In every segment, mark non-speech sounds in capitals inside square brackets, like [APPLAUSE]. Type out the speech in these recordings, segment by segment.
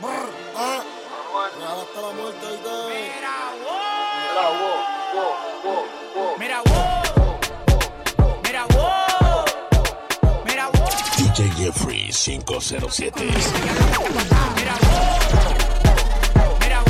Ah, hasta la. Mira, Mira, wow. wow, wow. Mira, wow. Mira, wow. Mira, wow. Jeffrey 507. Mira,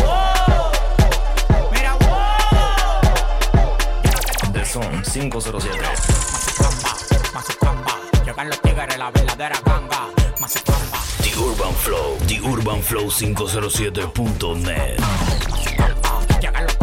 wow. Mira. Mira, Son 507. Mazucamba, mazucamba. Llegan los tigres, la verdadera ganga. Urban Flow. The Urban Flow 507.net.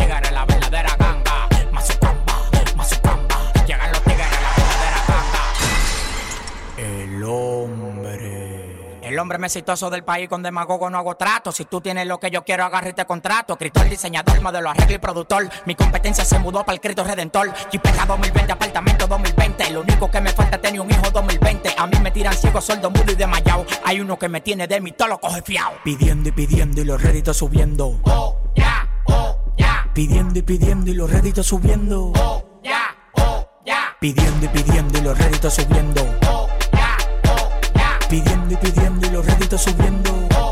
El hombre más exitoso del país con demagogo no hago trato. Si tú tienes lo que yo quiero, agarra y te contrato. Escritor, diseñador, modelo, arreglo y productor. Mi competencia se mudó para el Cristo Redentor. Jipeca 2020, apartamento 2020. Lo único que me falta es tener un hijo 2020. A mí me tiran ciego, sordo, mudo y desmayado. Hay uno que me tiene de mí, todo lo coge fiao. Pidiendo y pidiendo y los réditos subiendo. Oh, ya, oh, ya. Pidiendo y pidiendo y los réditos subiendo. Oh, ya, oh, ya. Pidiendo y pidiendo y los réditos subiendo. Pidiendo y pidiendo y los réditos subiendo.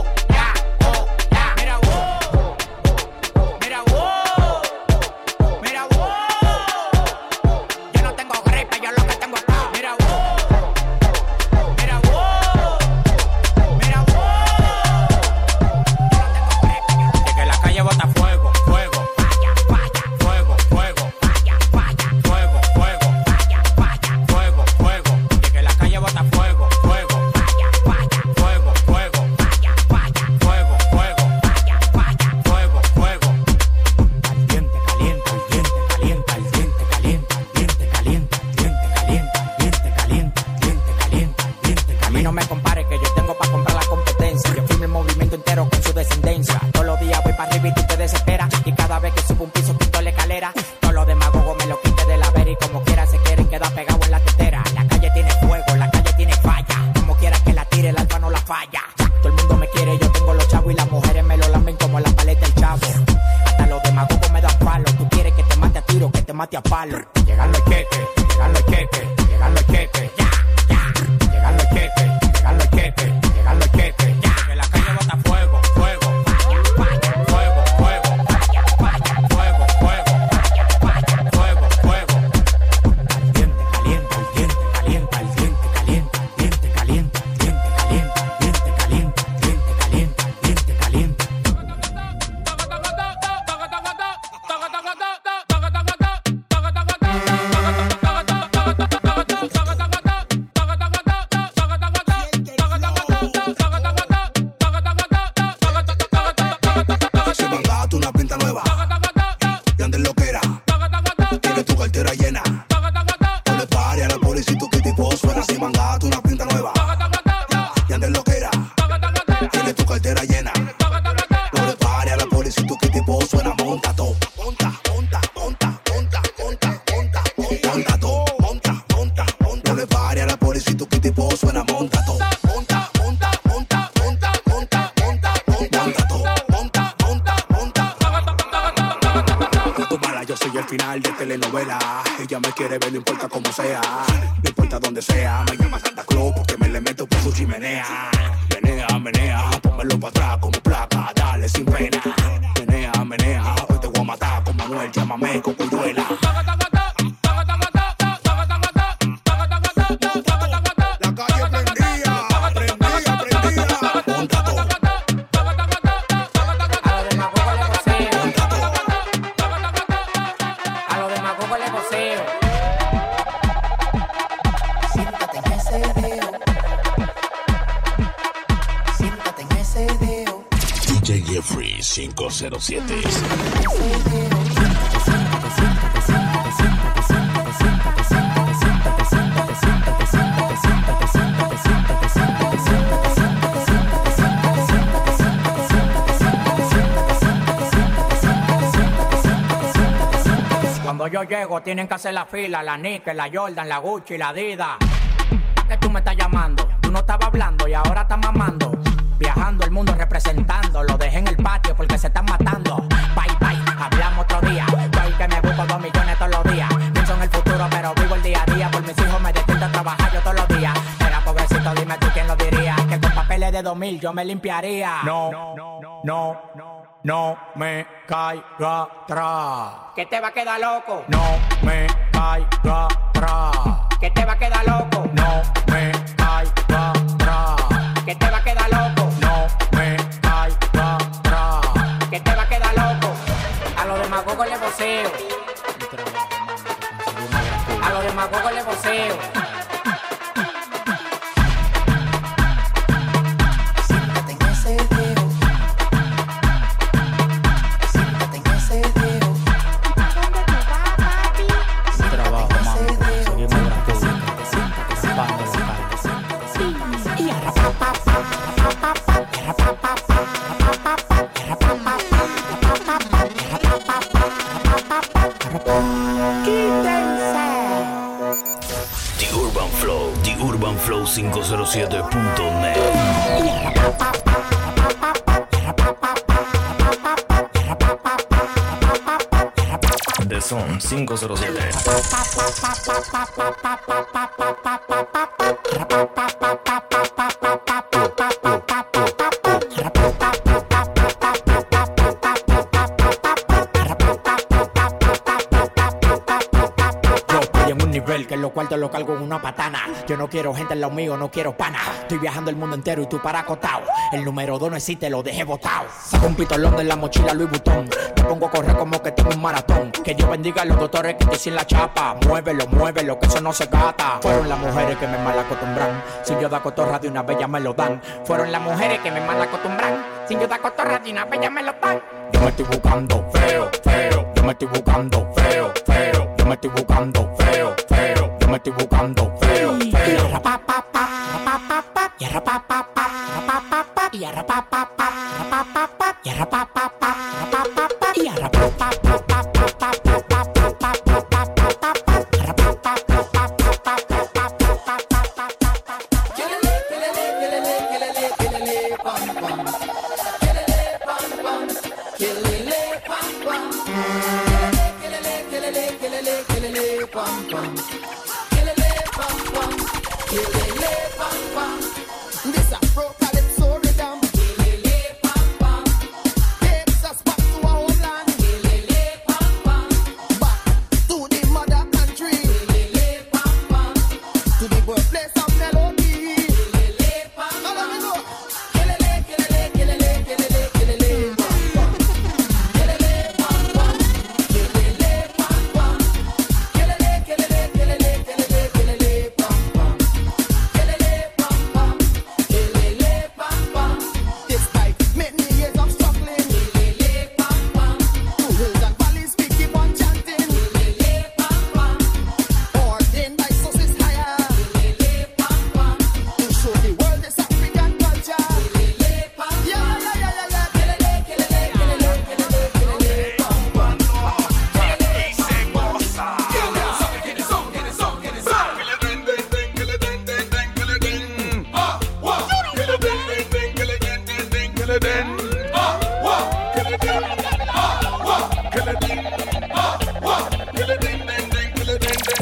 Dale sin pena. Menea, menea, hoy te voy a matar con Manuel. Llámame con yo llego tienen que hacer la fila, la Nike, la Jordan, la Gucci, la. ¿Para qué tú me estás llamando? Tú no estabas hablando y ahora estás mamando. Viajando el mundo representando, lo dejé en el patio porque se están matando. Bye bye, hablamos otro día. Yo el que me busco dos millones todos los días. Pienso en el futuro, pero vivo el día a día. Por mis hijos me despierto a trabajar yo todos los días. Era pobrecito, dime tú quién lo diría. Que con papeles de dos mil yo me limpiaría. No, no, no, no me caiga atrás. Que te va a quedar loco. No me caiga atrás. Que te va a quedar loco. No me caiga atrás. Que te va a quedar loco. No me caiga atrás. Que te va a quedar loco. A los demagogos le voceo. A los demagogos le voceo. 507.net. The Son 507. Yo en un nivel que en los cuartos lo cargo en una patana. Yo no quiero gente en lo mío, no quiero pana. Estoy viajando el mundo entero y tú para acotado. El número dos no existe, lo dejé botado. Saco un pitolón de la mochila Louis Vuitton. Me pongo a correr como que tengo un maratón. Que Dios bendiga a los doctores que estoy sin la chapa. Muévelo, muévelo, que eso no se gata. Fueron las mujeres que me mal acostumbran. Si yo da cotorra de una bella me lo dan. Fueron las mujeres que me mal acostumbran. Si yo da cotorra de una bella me lo dan. Yo me estoy buscando feo, feo. Yo me estoy buscando feo, feo. Yo me estoy buscando feo, me estoy buscando feo, feo. Y arrapapapa, rapapapa, y arrapapapa, rapapapa, y arrapapapa, rapapapa,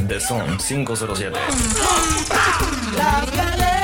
The Son 507. Las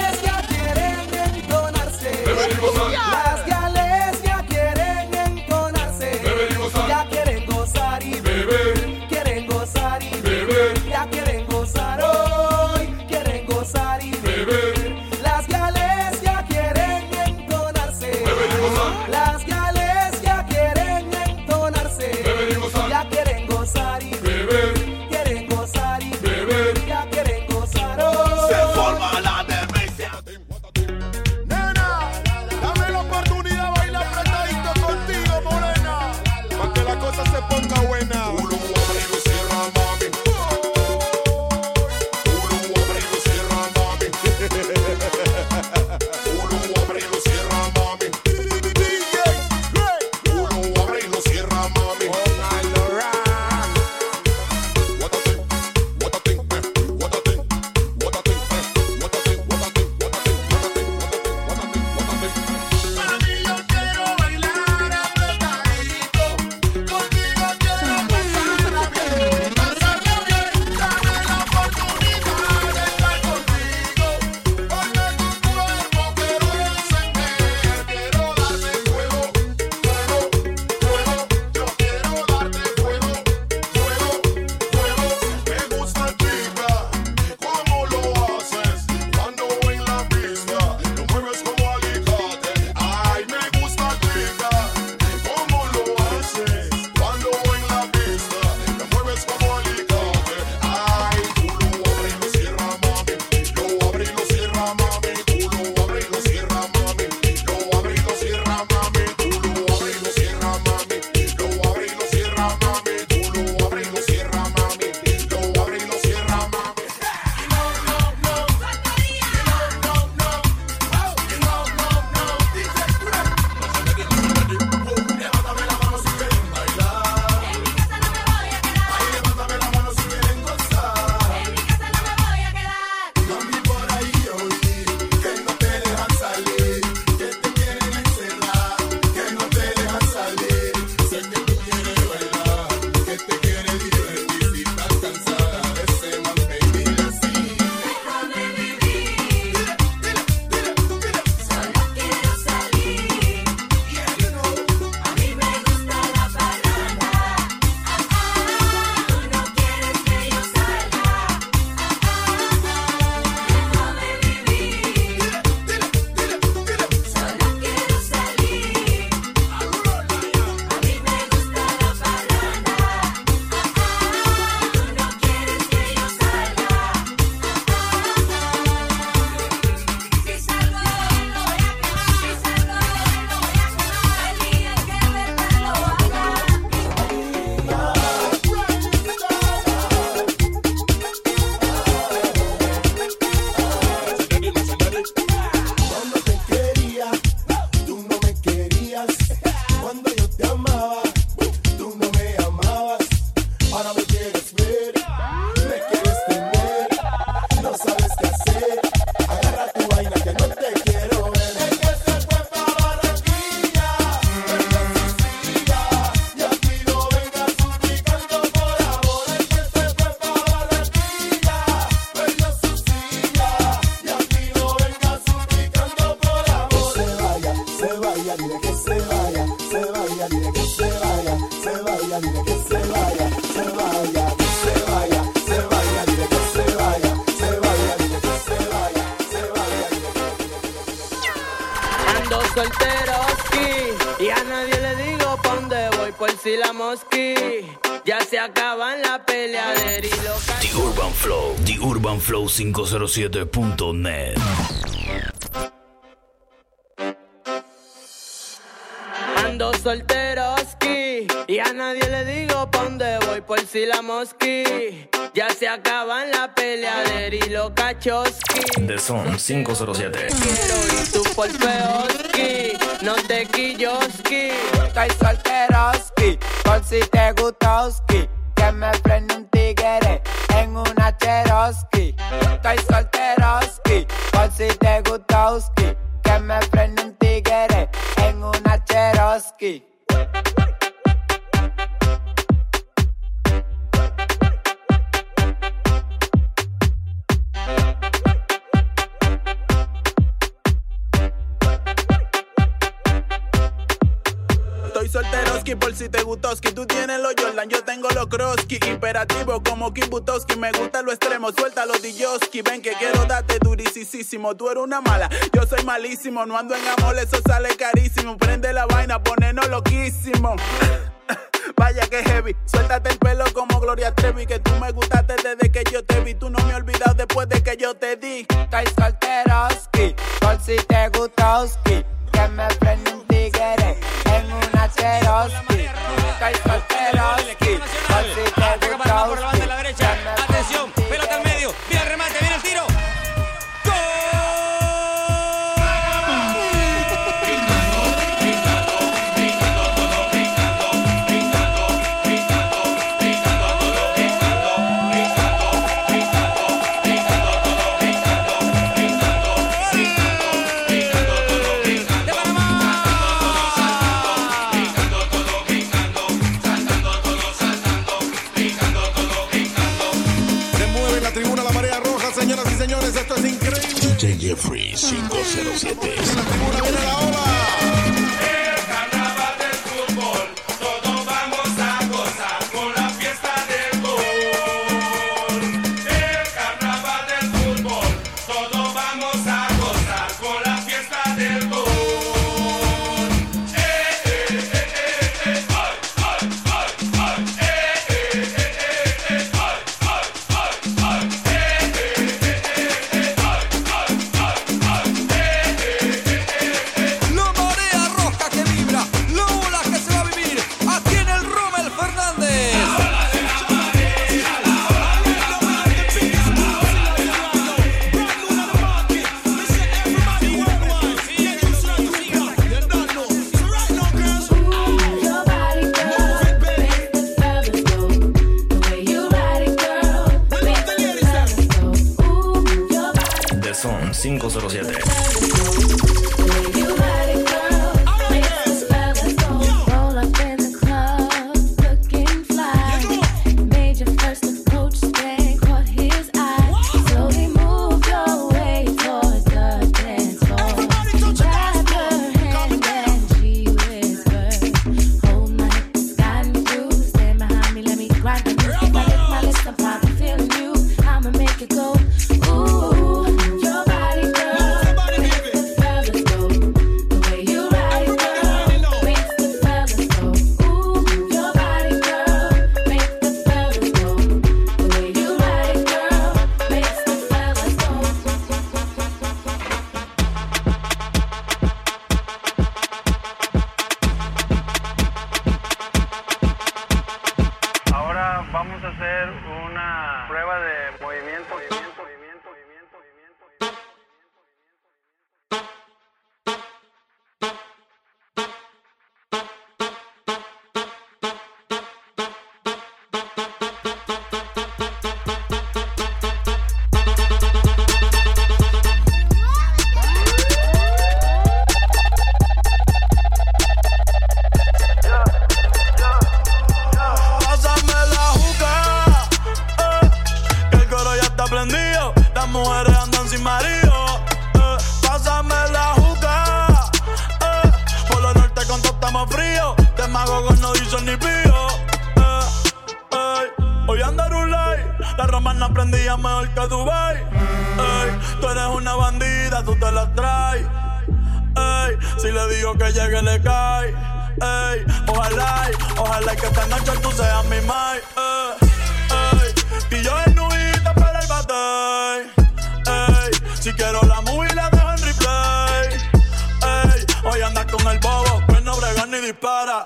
flow507.net. Ando solteroski y a nadie le digo pa' dónde voy por si la mosqui. Ya se acaban la peleadera y los cachoski. De son 507. Quiero ir tu por feoski, no te quilloski. Estoy solteroski, por si te gustoski, que me prende un tío en una cheroski. Estoy solteroski, por si te gustoski. Que me prende un en una cheroski. Por si te gustoski. Tú tienes los Jordan, yo tengo los Kroski. Imperativo como Kim Butowski. Me gusta lo extremo, suelta los Diyoski. Ven que quiero darte durisísimo. Tú eres una mala, yo soy malísimo. No ando en amor, eso sale carísimo. Prende la vaina, ponernos loquísimo. [LAUGHS] Vaya que heavy, suéltate el pelo como Gloria Trevi. Que tú me gustaste desde que yo te vi. Tú no me has olvidado después de que yo te di. Estoy solteroski, por si te gustoski. Que me prende un tigre en una por si te. Atención, pelota al medio. Viene el remate, 507. dispara.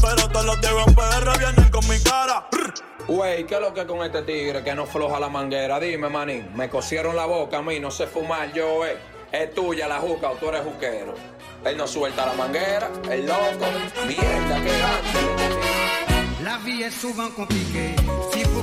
Pero todos los de PR vienen con mi cara. Wey, ¿qué es lo que con este tigre que no floja la manguera? Dime, manín, me cosieron la boca a mí, no sé fumar yo, eh. Es tuya la juca o tú eres juquero. Él no suelta la manguera, el loco, mierda, que grande. La vie est souvent compliquée, si vous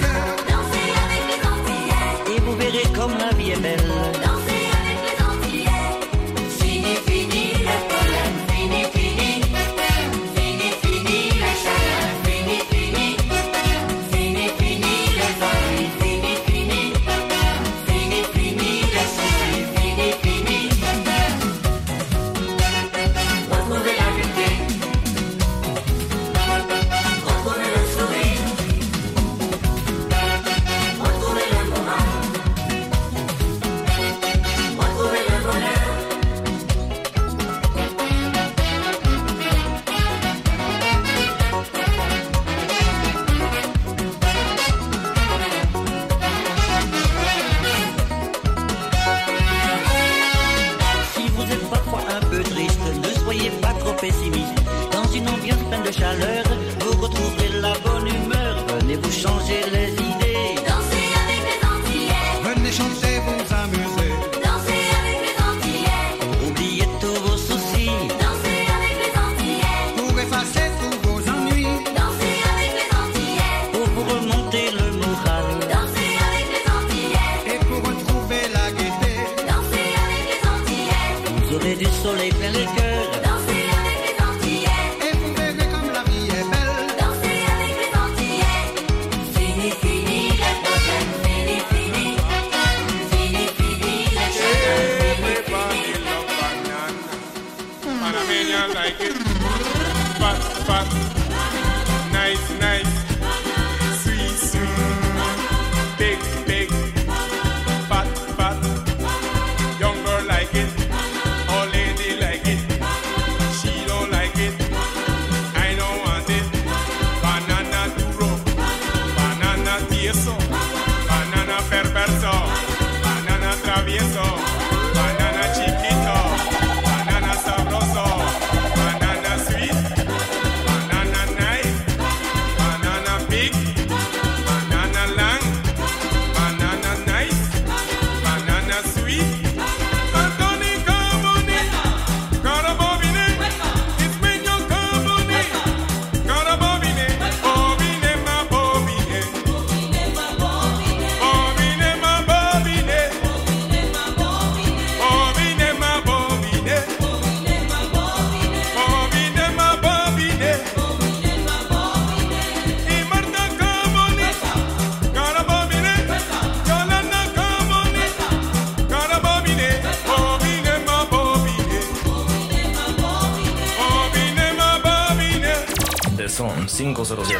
Corazón 507. Yo.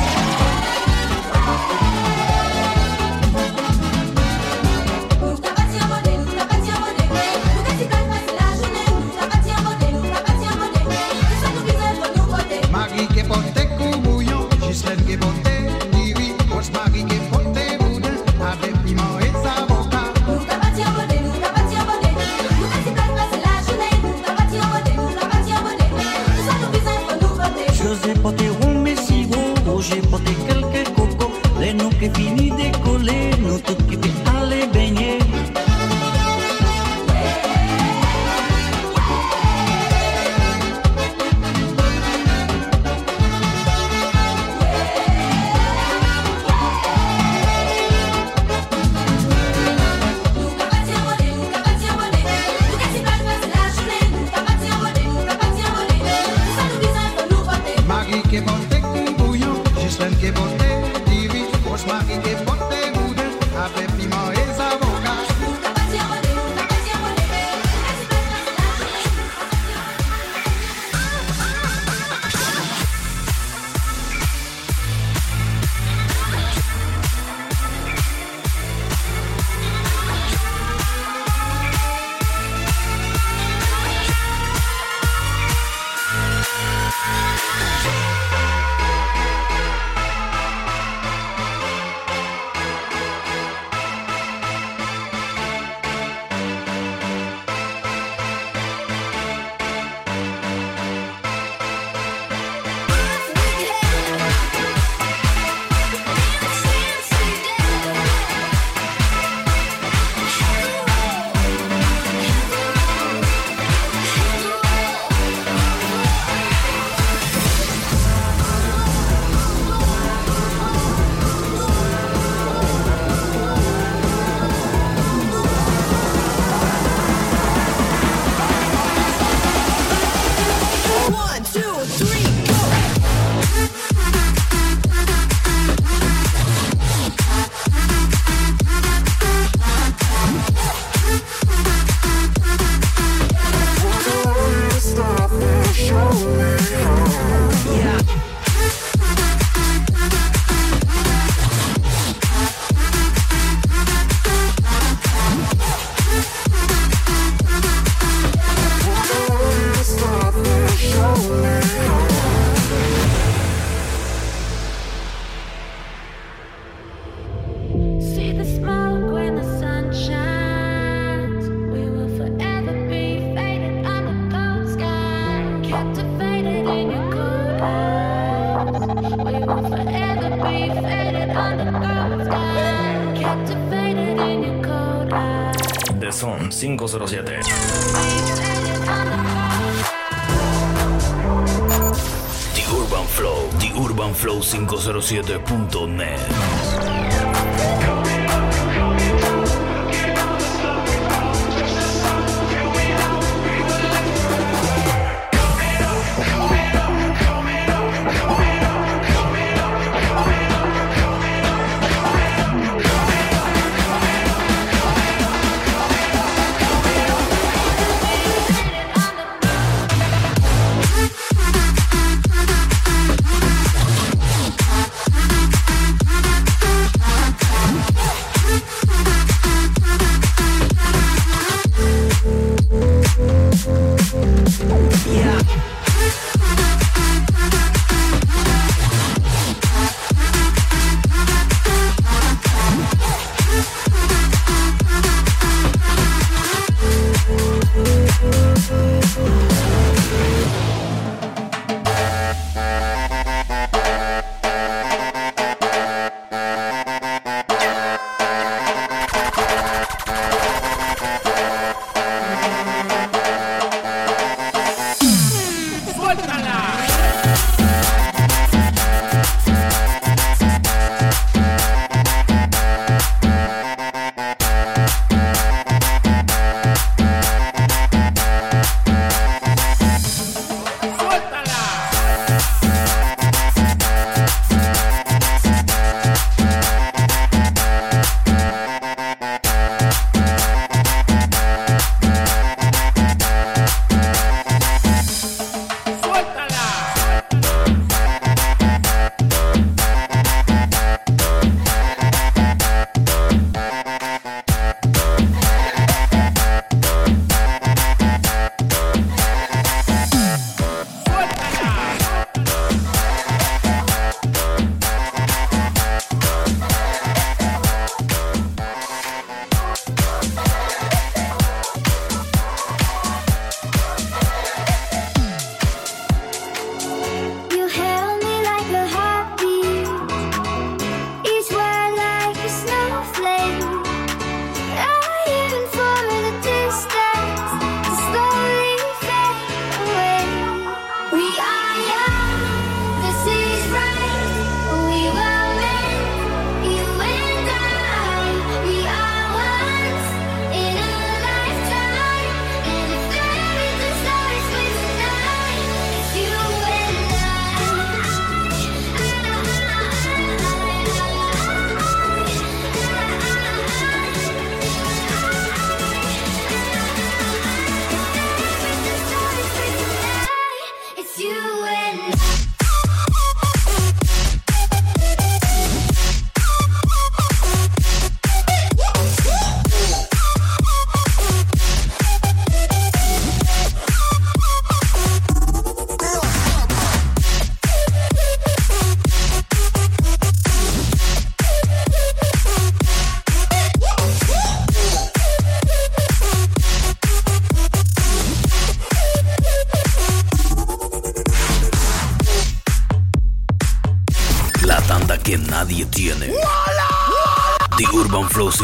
rolling 507.net.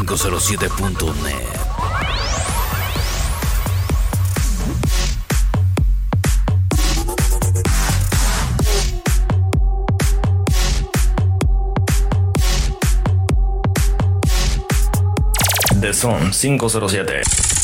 507.net. The Son 507.